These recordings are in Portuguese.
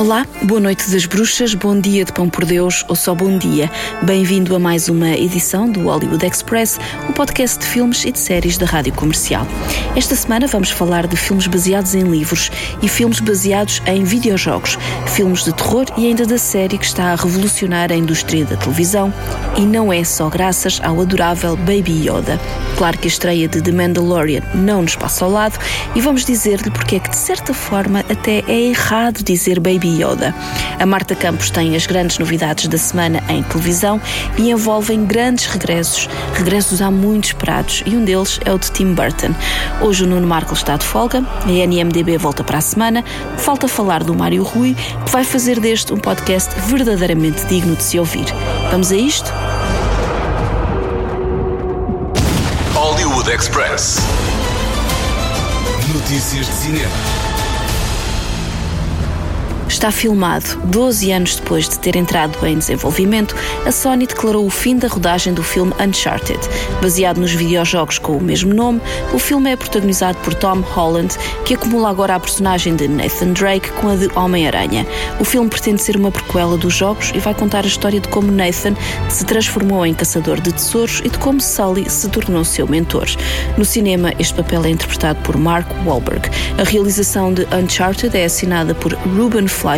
Olá, boa noite das bruxas, bom dia de pão por Deus ou só bom dia. Bem-vindo a mais uma edição do Hollywood Express, o podcast de filmes e de séries da Rádio Comercial. Esta semana vamos falar de filmes baseados em livros e filmes baseados em videojogos, filmes de terror e ainda da série que está a revolucionar a indústria da televisão e não é só graças ao adorável Baby Yoda. Claro que a estreia de The Mandalorian não nos passa ao lado e vamos dizer-lhe porque é que de certa forma até é errado dizer Baby Yoda. A Marta Campos tem as grandes novidades da semana em televisão e envolvem grandes regressos, regressos há muito esperados, e um deles é o de Tim Burton. Hoje o Nuno Marco está de folga, a NMDB volta para a semana, falta falar do Mário Rui, que vai fazer deste um podcast verdadeiramente digno de se ouvir. Vamos a isto? Hollywood Express. Notícias de cinema. Está filmado. 12 anos depois de ter entrado em desenvolvimento, a Sony declarou o fim da rodagem do filme Uncharted. Baseado nos videojogos com o mesmo nome, o filme é protagonizado por Tom Holland, que acumula agora a personagem de Nathan Drake com a de Homem-Aranha. O filme pretende ser uma prequela dos jogos e vai contar a história de como Nathan se transformou em caçador de tesouros e de como Sully se tornou seu mentor. No cinema, este papel é interpretado por Mark Wahlberg. A realização de Uncharted é assinada por Ruben Fleischer,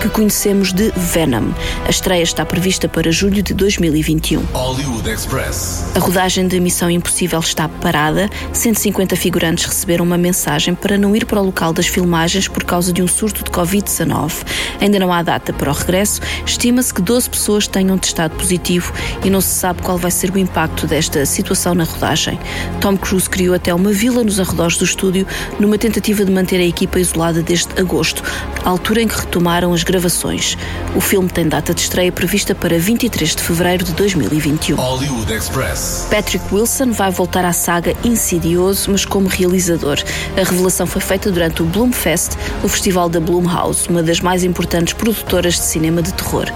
que conhecemos de Venom. A estreia está prevista para julho de 2021. Hollywood Express. A rodagem de Missão Impossível está parada. 150 figurantes receberam uma mensagem para não ir para o local das filmagens por causa de um surto de Covid-19. Ainda não há data para o regresso. Estima-se que 12 pessoas tenham testado positivo e não se sabe qual vai ser o impacto desta situação na rodagem. Tom Cruise criou até uma vila nos arredores do estúdio numa tentativa de manter a equipa isolada desde agosto, altura em que retomaram as gravações. O filme tem data de estreia prevista para 23 de fevereiro de 2021. Hollywood Express. Patrick Wilson vai voltar à saga Insidioso, mas como realizador. A revelação foi feita durante o Bloomfest, o festival da Blumhouse, uma das mais importantes produtoras de cinema de terror.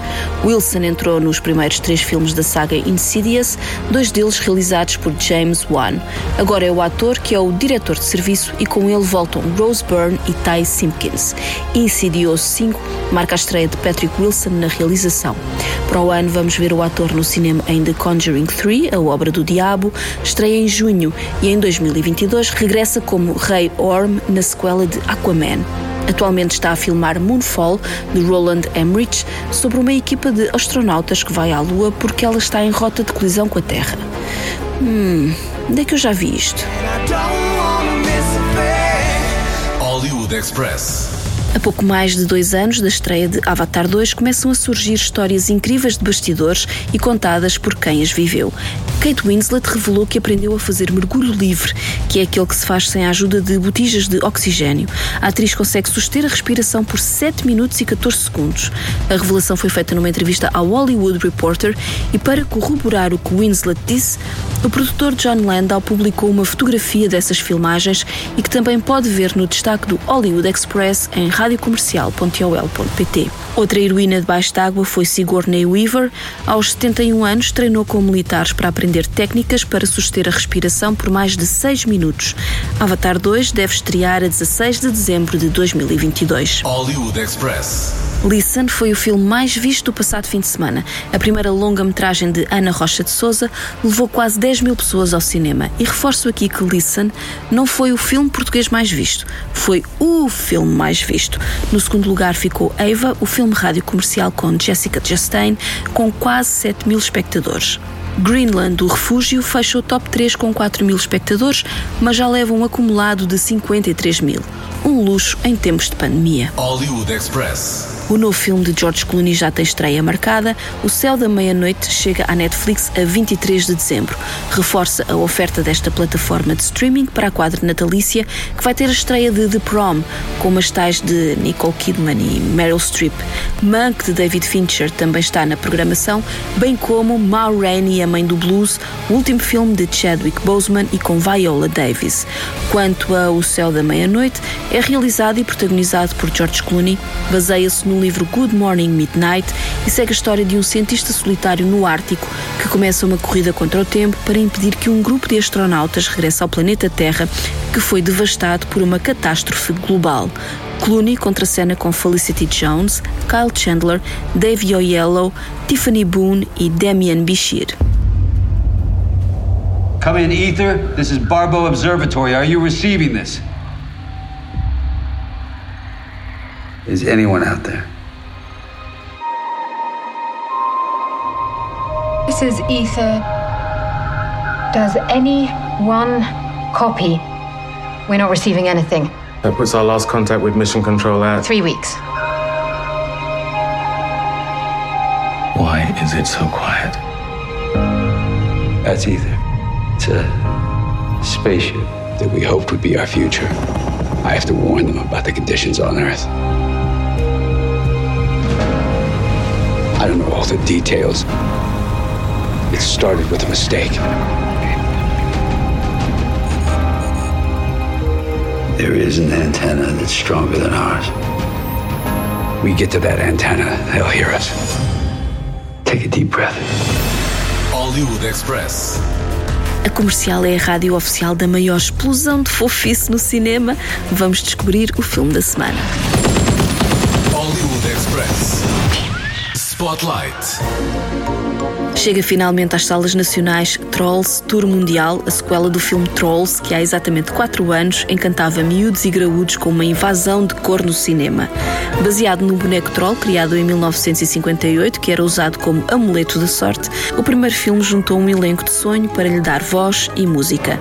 Wilson entrou nos primeiros três filmes da saga Insidious, dois deles realizados por James Wan. Agora é o ator que é o diretor de serviço e com ele voltam Rose Byrne e Ty Simpkins. Insidioso 5 marca a estreia de Patrick Wilson na realização. Para o ano vamos ver o ator no cinema em The Conjuring 3, a obra do diabo, estreia em junho e em 2022 regressa como Rei Orm na sequela de Aquaman. Atualmente está a filmar Moonfall, de Roland Emmerich, sobre uma equipa de astronautas que vai à Lua porque ela está em rota de colisão com a Terra. Hum, onde é que eu já vi isto? Hollywood Express. A pouco mais de dois anos da estreia de Avatar 2 começam a surgir histórias incríveis de bastidores e contadas por quem as viveu. Kate Winslet revelou que aprendeu a fazer mergulho livre, que é aquele que se faz sem a ajuda de botijas de oxigênio. A atriz consegue suster a respiração por 7 minutos e 14 segundos. A revelação foi feita numa entrevista ao Hollywood Reporter e para corroborar o que Winslet disse, o produtor John Landau publicou uma fotografia dessas filmagens e que também pode ver no destaque do Hollywood Express em radiocomercial.ol.pt. Outra heroína debaixo d'água foi Sigourney Weaver. Aos 71 anos, treinou com militares para aprender técnicas para suster a respiração por mais de 6 minutos. Avatar 2 deve estrear a 16 de dezembro de 2022. Hollywood Express. Listen foi o filme mais visto do passado fim de semana. A primeira longa-metragem de Ana Rocha de Souza levou quase 10 mil pessoas ao cinema. E reforço aqui que Listen não foi o filme português mais visto, foi o filme mais visto. No segundo lugar ficou Eva, o filme rádio comercial com Jessica Chastain, com quase 7 mil espectadores. Greenland, o refúgio, fecha o top 3 com 4 mil espectadores, mas já leva um acumulado de 53 mil. Um luxo em tempos de pandemia. Hollywood Express. O novo filme de George Clooney já tem estreia marcada. O Céu da Meia-Noite chega à Netflix a 23 de dezembro. Reforça a oferta desta plataforma de streaming para a quadra natalícia, que vai ter a estreia de The Prom, com as tais de Nicole Kidman e Meryl Streep. Mank, de David Fincher, também está na programação, bem como Ma Rainey, mãe do blues, o último filme de Chadwick Boseman e com Viola Davis. Quanto a O Céu da Meia-Noite, É realizado e protagonizado por George Clooney, baseia-se no livro Good Morning Midnight e segue a história de um cientista solitário no Ártico que começa uma corrida contra o tempo para impedir que um grupo de astronautas regresse ao planeta Terra que foi devastado por uma catástrofe global. Clooney contracena com Felicity Jones, Kyle Chandler, Dave Oyelowo, Tiffany Boone e Damian Bichir. Come in, Ether. This is Barbo Observatory. Are you receiving this? Is anyone out there? This is Ether. Does anyone copy? We're not receiving anything. That puts our last contact with Mission Control at. Three weeks. Why is it so quiet? That's Ether. It's a uh, spaceship that we hoped would be our future. I have to warn them about the conditions on Earth. I don't know all the details. It started with a mistake. There is an antenna that's stronger than ours. We get to that antenna, they'll hear us. Take a deep breath. Hollywood Express. A comercial é a rádio oficial da maior explosão de fofice no cinema. Vamos descobrir o filme da semana. Hollywood Express. Spotlight. Chega finalmente às salas nacionais Trolls Tour Mundial, a sequela do filme Trolls, que há exatamente 4 anos encantava miúdos e graúdos com uma invasão de cor no cinema. Baseado no boneco Troll, criado em 1958, que era usado como amuleto da sorte, o primeiro filme juntou um elenco de sonho para lhe dar voz e música.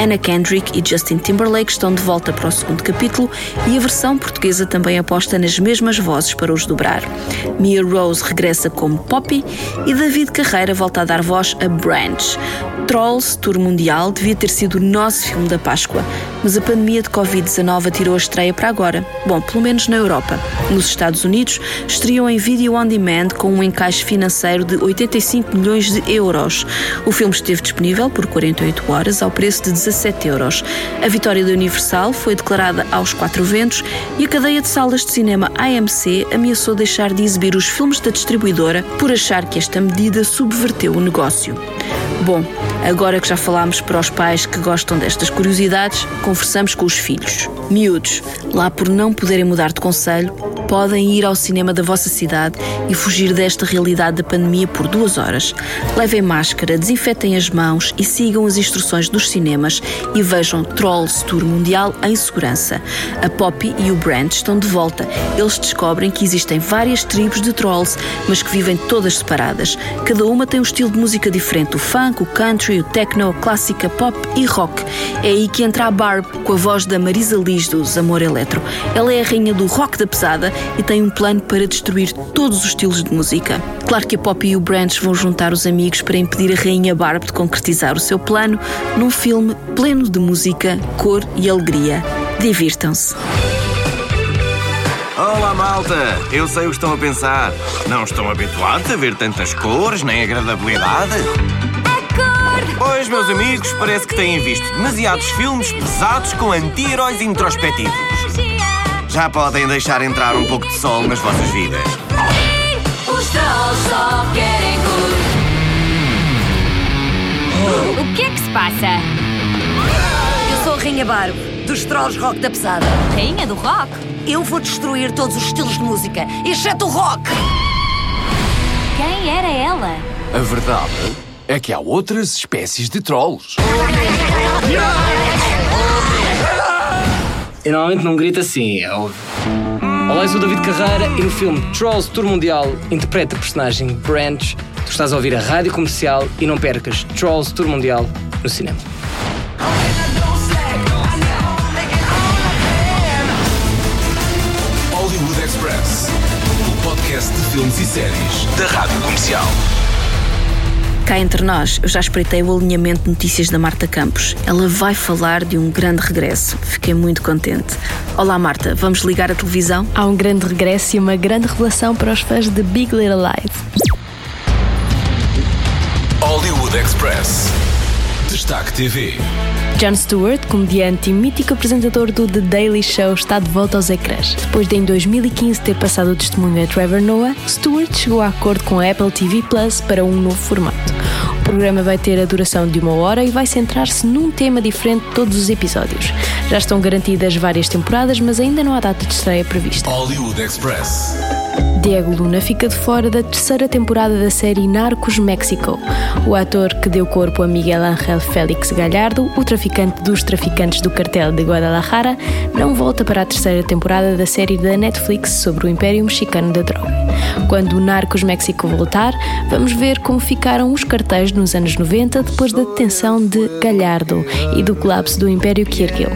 Anna Kendrick e Justin Timberlake estão de volta para o segundo capítulo e a versão portuguesa também aposta nas mesmas vozes para os dobrar. Mia Rose regressa como Poppy e David Carreira volta a dar voz a Branch. Trolls Tour Mundial devia ter sido o nosso filme da Páscoa, mas a pandemia de Covid-19 tirou a estreia para agora. Bom, pelo menos na Europa. Nos Estados Unidos, estreou em vídeo on demand com um encaixe financeiro de 85 milhões de euros. O filme esteve disponível por 48 horas ao preço de 17 euros. A vitória da Universal foi declarada aos quatro ventos e a cadeia de salas de cinema AMC ameaçou deixar de exibir os filmes da distribuidora por achar que esta medida subverteu o negócio. Bom, agora que já falámos para os pais que gostam destas curiosidades, conversamos com os filhos. Miúdos, lá por não poderem mudar de conselho, podem ir ao cinema da vossa cidade e fugir desta realidade da pandemia por duas horas. Levem máscara, desinfetem as mãos e sigam as instruções dos cinemas e vejam Trolls Tour Mundial em segurança. A Poppy e o Brand estão de volta. Eles descobrem que existem várias tribos de trolls, mas que vivem todas separadas. Cada uma tem um estilo de música diferente: o funk, o country, o techno, a clássica, pop e rock. É aí que entra a Barb, com a voz da Marisa Liz dos Amor Eletro. Ela é a rainha do rock da pesada e tem um plano para destruir todos os estilos de música. Claro que a Poppy e o Branch vão juntar os amigos para impedir a rainha Barb de concretizar o seu plano num filme pleno de música, cor e alegria. Divirtam-se. Olá, malta! Eu sei o que estão a pensar. Não estão habituados a ver tantas cores nem agradabilidade? Pois, meus amigos, parece que têm visto demasiados filmes pesados com anti-heróis introspectivos. Já podem deixar entrar um pouco de sol nas vossas vidas. Os trolls só querem O que é que se passa? Eu sou a Rainha Barbo, dos Trolls Rock da Pesada. Rainha do rock? Eu vou destruir todos os estilos de música, exceto o rock. Quem era ela? A verdade é que há outras espécies de trolls. Eu normalmente não grito assim, é óbvio. Olá, eu sou o David Carreira e no filme Trolls Tour Mundial interpreta a personagem Branch. Tu estás a ouvir a rádio comercial e não percas Trolls Tour Mundial no cinema. Hollywood Express. O podcast de filmes e séries da Rádio Comercial. Cá entre nós, eu já espreitei o alinhamento de notícias da Marta Campos. Ela vai falar de um grande regresso. Fiquei muito contente. Olá, Marta, vamos ligar a televisão? Há um grande regresso e uma grande revelação para os fãs de Big Little Lies. Hollywood Express. Destaque TV. Jon Stewart, comediante e mítico apresentador do The Daily Show, está de volta aos ecrãs. Depois de em 2015 ter passado o testemunho a Trevor Noah, Stewart chegou a acordo com a Apple TV Plus para um novo formato. O programa vai ter a duração de uma hora e vai centrar-se num tema diferente todos os episódios. Já estão garantidas várias temporadas, mas ainda não há data de estreia prevista. Hollywood Express. Diego Luna fica de fora da terceira temporada da série Narcos México. O ator que deu corpo a Miguel Ángel Félix Gallardo, o traficante dos traficantes do cartel de Guadalajara, não volta para a terceira temporada da série da Netflix sobre o Império Mexicano da Droga. Quando o Narcos México voltar, vamos ver como ficaram os cartéis nos anos 90 depois da detenção de Gallardo e do colapso do Império ergueu.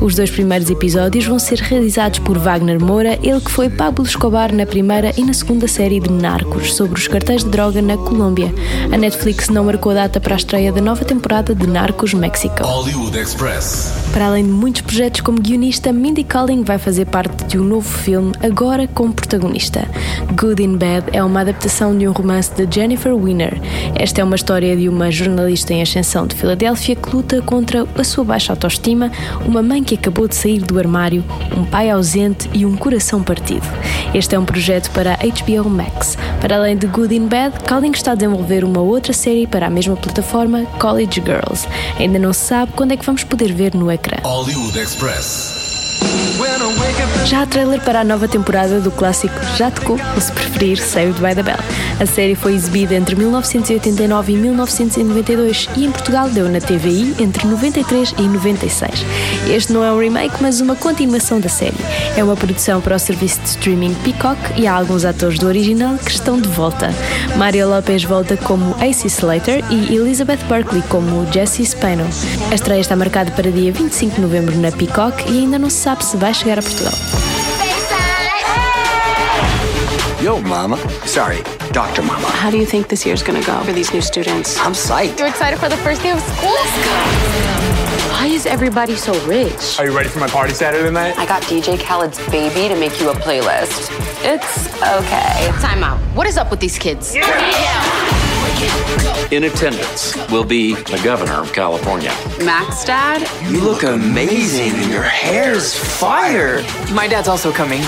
Os dois primeiros episódios vão ser realizados por Wagner Moura, ele que foi Pablo Escobar na primeira e na segunda série de Narcos, sobre os cartéis de droga na Colômbia. A Netflix não marcou data para a estreia da nova temporada de Narcos México. Para além de muitos projetos como guionista, Mindy Kaling vai fazer parte de um novo filme, agora como protagonista. Good in Bad é uma adaptação de um romance de Jennifer Weiner. Esta é uma história de uma jornalista em ascensão de Filadélfia que luta contra a sua baixa autoestima, uma mãe que acabou de sair do armário, um pai ausente e um coração partido. Este é um projeto para a HBO Max. Para além de Good in Bad, Kaling está a desenvolver uma outra série para a mesma plataforma, College Girls. Ainda não se sabe quando é que vamos poder ver no ecrã. Hollywood Express. Já há trailer para a nova temporada do clássico Já Tocou, ou se preferir, Saved by the Bell. A série foi exibida entre 1989 e 1992 e em Portugal deu na TVI entre 93 e 96. Este não é um remake, mas uma continuação da série. É uma produção para o serviço de streaming Peacock e há alguns atores do original que estão de volta. Mario Lopez volta como AC Slater e Elizabeth Berkley como Jessie Spano. A estreia está marcada para dia 25 de novembro na Peacock e ainda não se sabe se vai chegar a Portugal. Yo, Mama. Sorry, Dr. Mama. How do you think this year's gonna go for these new students? I'm psyched. You're excited for the first day of school? Let's go. Why is everybody so rich? Are you ready for my party Saturday night? I got DJ Khaled's baby to make you a playlist. It's okay. Time out. What is up with these kids? In attendance will be the governor of California. Max, Dad? You look amazing and your hair's fire. My dad's also coming.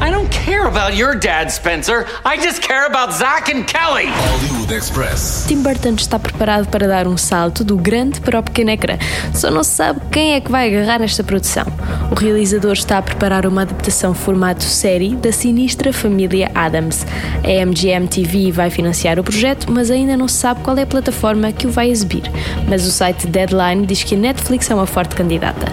I don't care about your dad, Spencer. I just care about Zach and Kelly. Hollywood Express. Tim Burton está preparado para dar um salto do grande para o pequeno ecrã. Só não se sabe quem é que vai agarrar esta produção. O realizador está a preparar uma adaptação formato série da sinistra família Adams. A MGM TV vai financiar o projeto, mas ainda não se sabe qual é a plataforma que o vai exibir. Mas o site Deadline diz que a Netflix é uma forte candidata.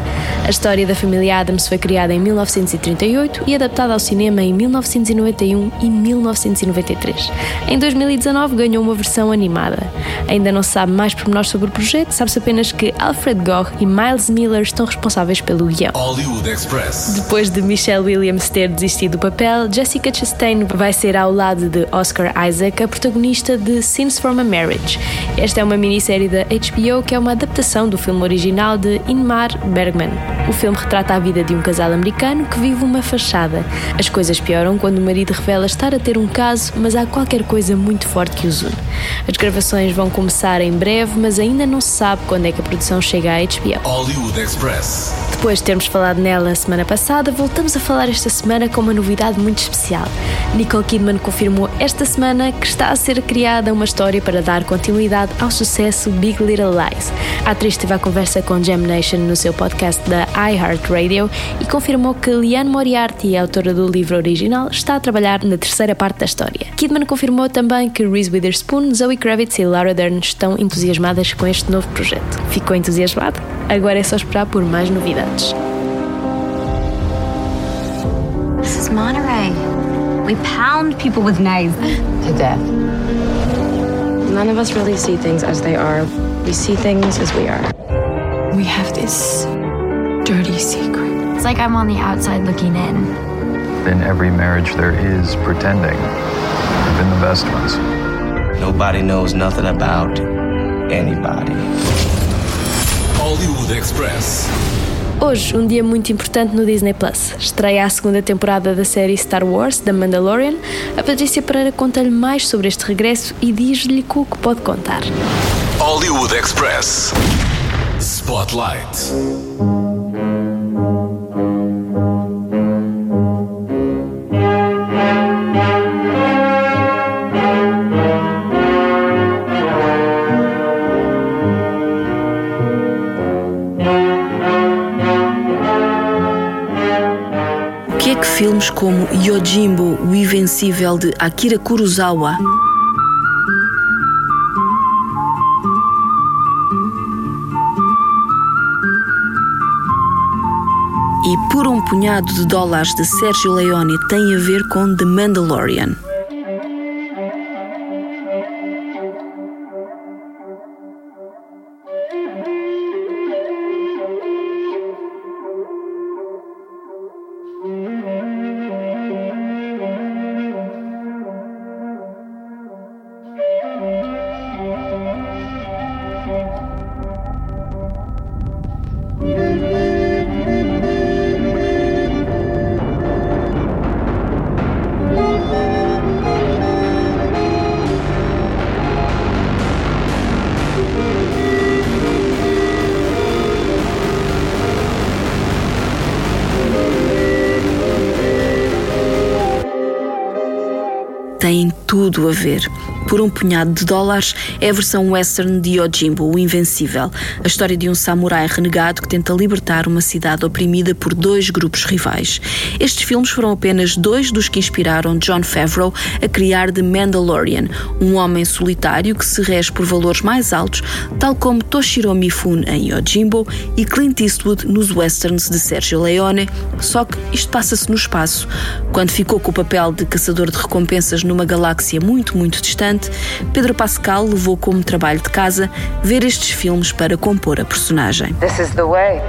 A história da família Adams foi criada em 1938 e adaptada ao cinema em 1991 e 1993. Em 2019 ganhou uma versão animada. Ainda não se sabe mais pormenores sobre o projeto, sabe-se apenas que Alfred Gough e Miles Miller estão responsáveis pelo guião. Hollywood Express. Depois de Michelle Williams ter desistido do papel, Jessica Chastain vai ser ao lado de Oscar Isaac a protagonista de From a Marriage. Esta é uma minissérie da HBO que é uma adaptação do filme original de Ingmar Bergman. O filme retrata a vida de um casal americano que vive uma fachada. As coisas pioram quando o marido revela estar a ter um caso, mas há qualquer coisa muito forte que os une. As gravações vão começar em breve, mas ainda não se sabe quando é que a produção chega à HBO. Hollywood Express. Depois de termos falado nela a semana passada, voltamos a falar esta semana com uma novidade muito especial. Nicole Kidman confirmou esta semana que está a ser criada uma história para dar continuidade ao sucesso Big Little Lies. A atriz teve a conversa com Jam Nation no seu podcast da iHeartRadio e confirmou que Liane Moriarty, autora do livro original, está a trabalhar na terceira parte da história. Kidman confirmou também que Reese Witherspoon, Zoe Kravitz e Laura Dern estão entusiasmadas com este novo projeto. Ficou entusiasmado? Agora é só esperar por mais novidades. This is Monterey. We pound people with knives to death. None of us really see things as they are. We see things as we are. We have this dirty secret. It's like I'm on the outside looking in. In every marriage, there is pretending, even the best ones. Nobody knows nothing about anybody. Hollywood Express. Hoje, um dia muito importante no Disney Plus. Estreia a segunda temporada da série Star Wars, The Mandalorian. A Patrícia Pereira conta-lhe mais sobre este regresso e diz-lhe o que pode contar. Hollywood Express. Spotlight. Como Yojimbo, o Invencível de Akira Kurosawa, e Por um Punhado de Dólares de Sergio Leone têm a ver com The Mandalorian? Têm tudo a ver. Por um punhado de dólares é a versão western de Yojimbo, o Invencível, a história de um samurai renegado que tenta libertar uma cidade oprimida por dois grupos rivais. Estes filmes foram apenas dois dos que inspiraram John Favreau a criar The Mandalorian, um homem solitário que se rege por valores mais altos, tal como Toshiro Mifune em Yojimbo e Clint Eastwood nos westerns de Sergio Leone, só que isto passa-se no espaço. Quando ficou com o papel de caçador de recompensas numa galáxia muito, muito distante, Pedro Pascal levou como trabalho de casa ver estes filmes para compor a personagem. This is the way.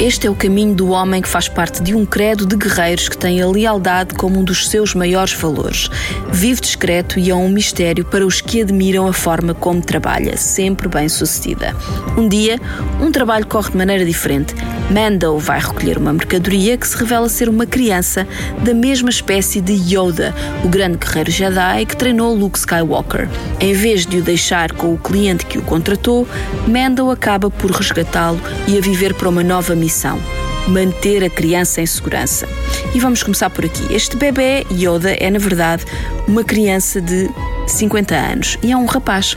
Este é o caminho do homem que faz parte de um credo de guerreiros que tem a lealdade como um dos seus maiores valores. Vive discreto e é um mistério para os que admiram a forma como trabalha, sempre bem sucedida. Um dia, um trabalho corre de maneira diferente. Mando vai recolher uma mercadoria que se revela ser uma criança da mesma espécie de Yoda, o grande guerreiro Jedi que treinou Luke Skywalker. Em vez de o deixar com o cliente que o contratou, Mando acaba por resgatá-lo e a viver para uma nova missão manter a criança em segurança. E vamos começar por aqui. Este bebê Yoda é, na verdade, uma criança de 50 anos e é um rapaz.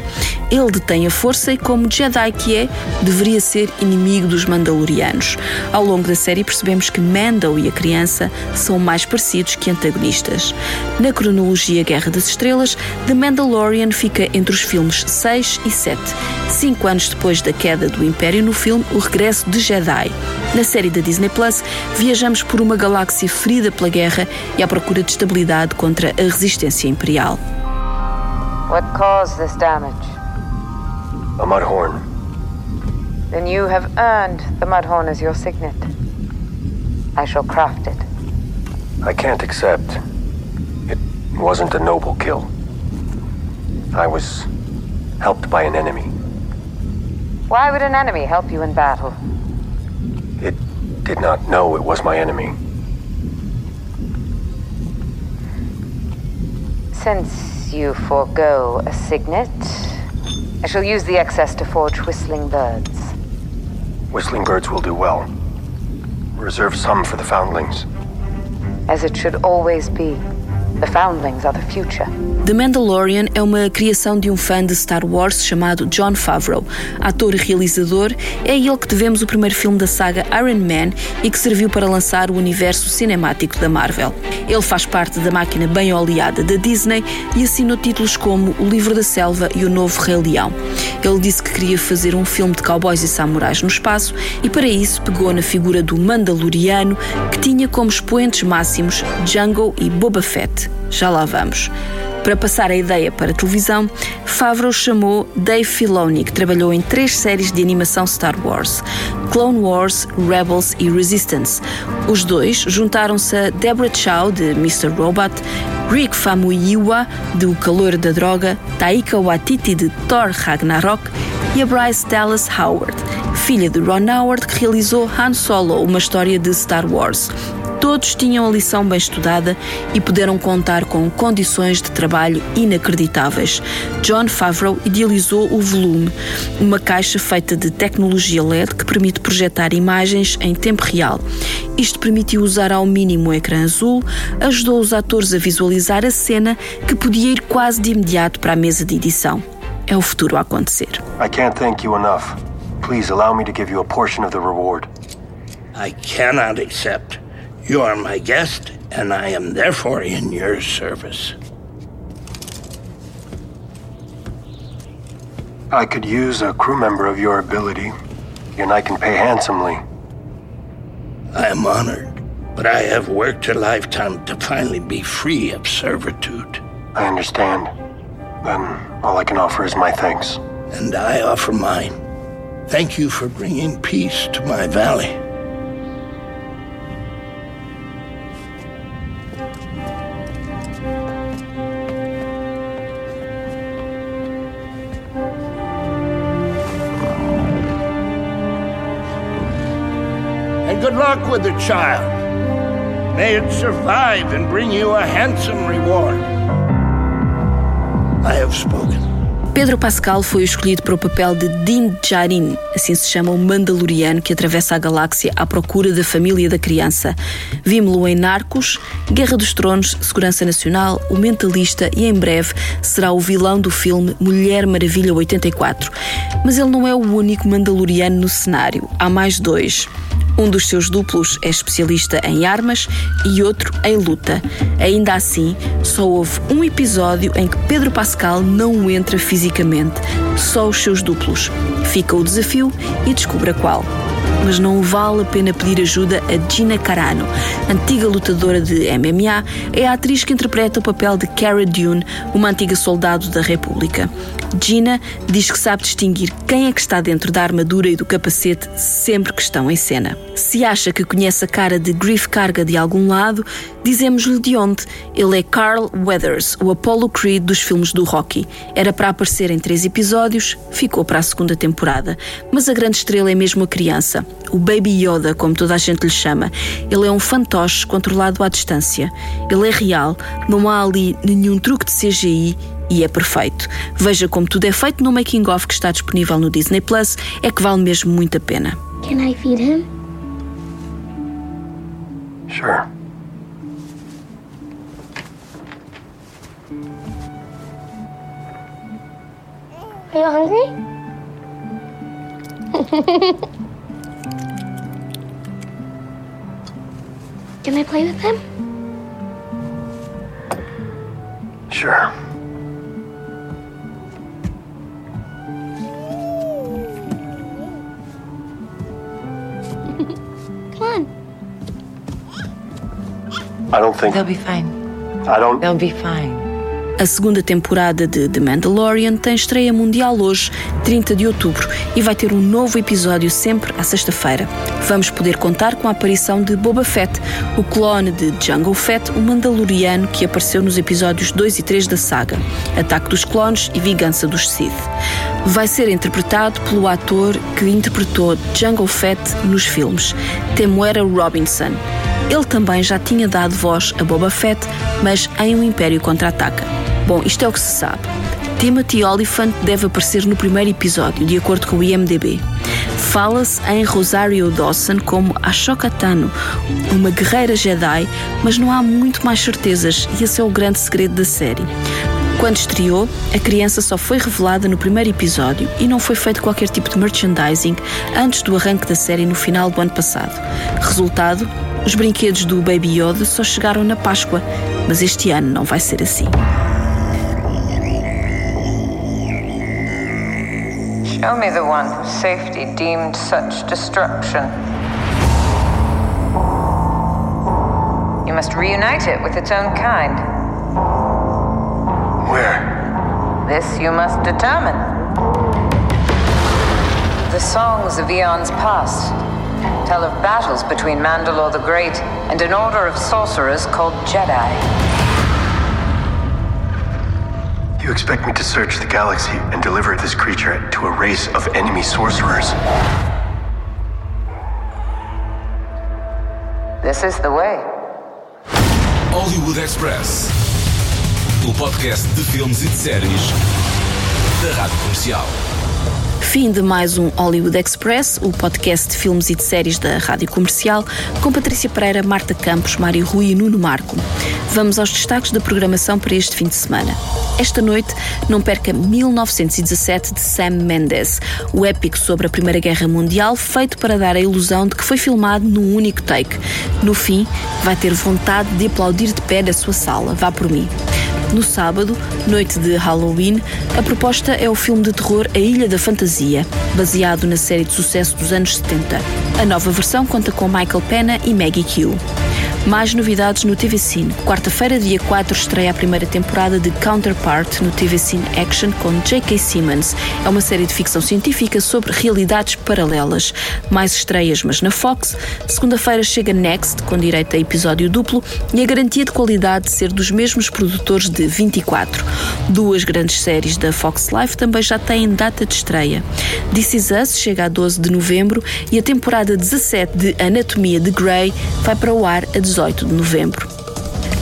Ele detém a força e, como Jedi que é, deveria ser inimigo dos Mandalorianos. Ao longo da série percebemos que Mando e a criança são mais parecidos que antagonistas. Na cronologia Guerra das Estrelas, The Mandalorian fica entre os filmes 6 e 7, cinco anos depois da queda do Império no filme O Regresso de Jedi. Na série da Disney Plus, viajamos por uma galáxia ferida pela guerra e à procura de estabilidade contra a resistência imperial. What caused this damage? A mudhorn. Then you have earned the mudhorn as your signet. I shall craft it. I can't accept. It wasn't a noble kill. I was helped by an enemy. Why would an enemy help you in battle? It did not know it was my enemy. Since you forego a signet, I shall use the excess to forge whistling birds. Whistling birds will do well. Reserve some for the foundlings. As it should always be. The foundlings are the future. The Mandalorian é uma criação de um fã de Star Wars chamado John Favreau. Ator e realizador, é a ele que devemos o primeiro filme da saga Iron Man e que serviu para lançar o universo cinemático da Marvel. Ele faz parte da máquina bem oleada da Disney e assinou títulos como O Livro da Selva e O Novo Rei Leão. Ele disse que queria fazer um filme de cowboys e samurais no espaço e para isso pegou na figura do Mandaloriano, que tinha como expoentes máximos Django e Boba Fett. Já lá vamos. Para passar a ideia para a televisão, Favreau chamou Dave Filoni, que trabalhou em três séries de animação Star Wars: Clone Wars, Rebels e Resistance. Os dois juntaram-se a Deborah Chow, de Mr. Robot, Rick Famuyiwa, de O Calor da Droga, Taika Waititi, de Thor Ragnarok, e a Bryce Dallas Howard, filha de Ron Howard, que realizou Han Solo, uma história de Star Wars. Todos tinham a lição bem estudada e puderam contar com condições de trabalho inacreditáveis. John Favreau idealizou o Volume, uma caixa feita de tecnologia LED que permite projetar imagens em tempo real. Isto permitiu usar ao mínimo o ecrã azul, ajudou os atores a visualizar a cena que podia ir quase de imediato para a mesa de edição. É o futuro a acontecer. I can't thank you enough. Please allow me to give you a portion of the reward. I cannot accept. You are my guest, and I am therefore in your service. I could use a crew member of your ability, and I can pay handsomely. I am honored, but I have worked a lifetime to finally be free of servitude. I understand. Then all I can offer is my thanks. And I offer mine. Thank you for bringing peace to my valley. And good luck with the child. May it survive and bring you a handsome reward. I have spoken. Pedro Pascal foi escolhido para o papel de Din Djarin, assim se chama o Mandaloriano que atravessa a galáxia à procura da família da criança. Vimos-lo em Narcos, Guerra dos Tronos, Segurança Nacional, O Mentalista e em breve será o vilão do filme Mulher Maravilha 84. Mas ele não é o único Mandaloriano no cenário, há mais dois. Um dos seus duplos é especialista em armas e outro em luta. Ainda assim, só houve um episódio em que Pedro Pascal não entra fisicamente, só os seus duplos. Fica o desafio e descubra qual mas não vale a pena pedir ajuda a Gina Carano, antiga lutadora de MMA, é a atriz que interpreta o papel de Cara Dune, uma antiga soldado da República. Gina diz que sabe distinguir quem é que está dentro da armadura e do capacete sempre que estão em cena. Se acha que conhece a cara de Griff Carga de algum lado, dizemos-lhe de onde. Ele é Carl Weathers, o Apollo Creed dos filmes do Rocky. Era para aparecer em três episódios, ficou para a segunda temporada. Mas a grande estrela é mesmo a criança, o Baby Yoda, como toda a gente lhe chama. Ele é um fantoche controlado à distância. Ele é real, não há ali nenhum truque de CGI e é perfeito. Veja como tudo é feito no making of que está disponível no Disney Plus, é que vale mesmo muito a pena. Can I feed him? Sure. Are you hungry? Can I play with him? Sure. Come on. I don't think. They'll be fine. I don't. They'll be fine. A segunda temporada de The Mandalorian tem estreia mundial hoje, 30 de outubro, e vai ter um novo episódio sempre à sexta-feira. Vamos poder contar com a aparição de Boba Fett, o clone de Jungle Fett, o Mandaloriano que apareceu nos episódios 2 e 3 da saga, Ataque dos Clones e Vingança dos Sith. Vai ser interpretado pelo ator que interpretou Jungle Fett nos filmes, Temuera Robinson. Ele também já tinha dado voz a Boba Fett, mas em O Império Contra-Ataca. Bom, isto é o que se sabe. Timothy Oliphant deve aparecer no primeiro episódio, de acordo com o IMDb. Fala-se em Rosario Dawson como Ashoka Tano, uma guerreira Jedi, mas não há muito mais certezas e esse é o grande segredo da série. Quando estreou, a criança só foi revelada no primeiro episódio e não foi feito qualquer tipo de merchandising antes do arranque da série no final do ano passado. Resultado, os brinquedos do Baby Yoda só chegaram na Páscoa, mas este ano não vai ser assim. Show me the one whose safety deemed such destruction. You must reunite it with its own kind. Where? This you must determine. The songs of eons past tell of battles between Mandalore the Great and an order of sorcerers called Jedi. You expect me to search the galaxy and deliver this creature to a race of enemy sorcerers? This is the way. Hollywood Express. O podcast de filmes e de séries da Rádio Comercial. Fim de mais um Hollywood Express, o podcast de filmes e de séries da Rádio Comercial, com Patrícia Pereira, Marta Campos, Mário Rui e Nuno Marco. Vamos aos destaques da programação para este fim de semana. Esta noite, não perca 1917 de Sam Mendes, o épico sobre a Primeira Guerra Mundial, feito para dar a ilusão de que foi filmado num único take. No fim, vai ter vontade de aplaudir de pé na sua sala. Vá por mim. No sábado, noite de Halloween, a proposta é o filme de terror A Ilha da Fantasia, baseado na série de sucesso dos anos 70. A nova versão conta com Michael Pena e Maggie Q. Mais novidades no TV Cine. Quarta-feira, dia 4, estreia a primeira temporada de Counterpart no TV Cine Action com J.K. Simmons. É uma série de ficção científica sobre realidades paralelas. Mais estreias, mas na Fox. Segunda-feira chega Next, com direito a episódio duplo e a garantia de qualidade de ser dos mesmos produtores de 24. Duas grandes séries da Fox Life também já têm data de estreia. This Is Us chega a 12 de novembro e a temporada 17 de Anatomia de Grey vai para o ar a 18 de novembro.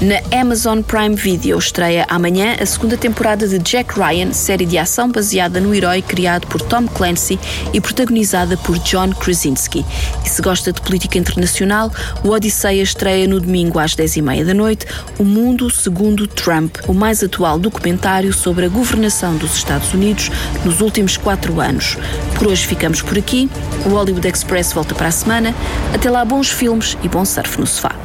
Na Amazon Prime Video estreia amanhã a segunda temporada de Jack Ryan, série de ação baseada no herói criado por Tom Clancy e protagonizada por John Krasinski. E se gosta de política internacional, o Odisseia estreia no domingo às 10h30 da noite O Mundo Segundo Trump, o mais atual documentário sobre a governação dos Estados Unidos nos últimos quatro anos. Por hoje ficamos por aqui. O Hollywood Express volta para a semana. Até lá, bons filmes e bom surf no sofá.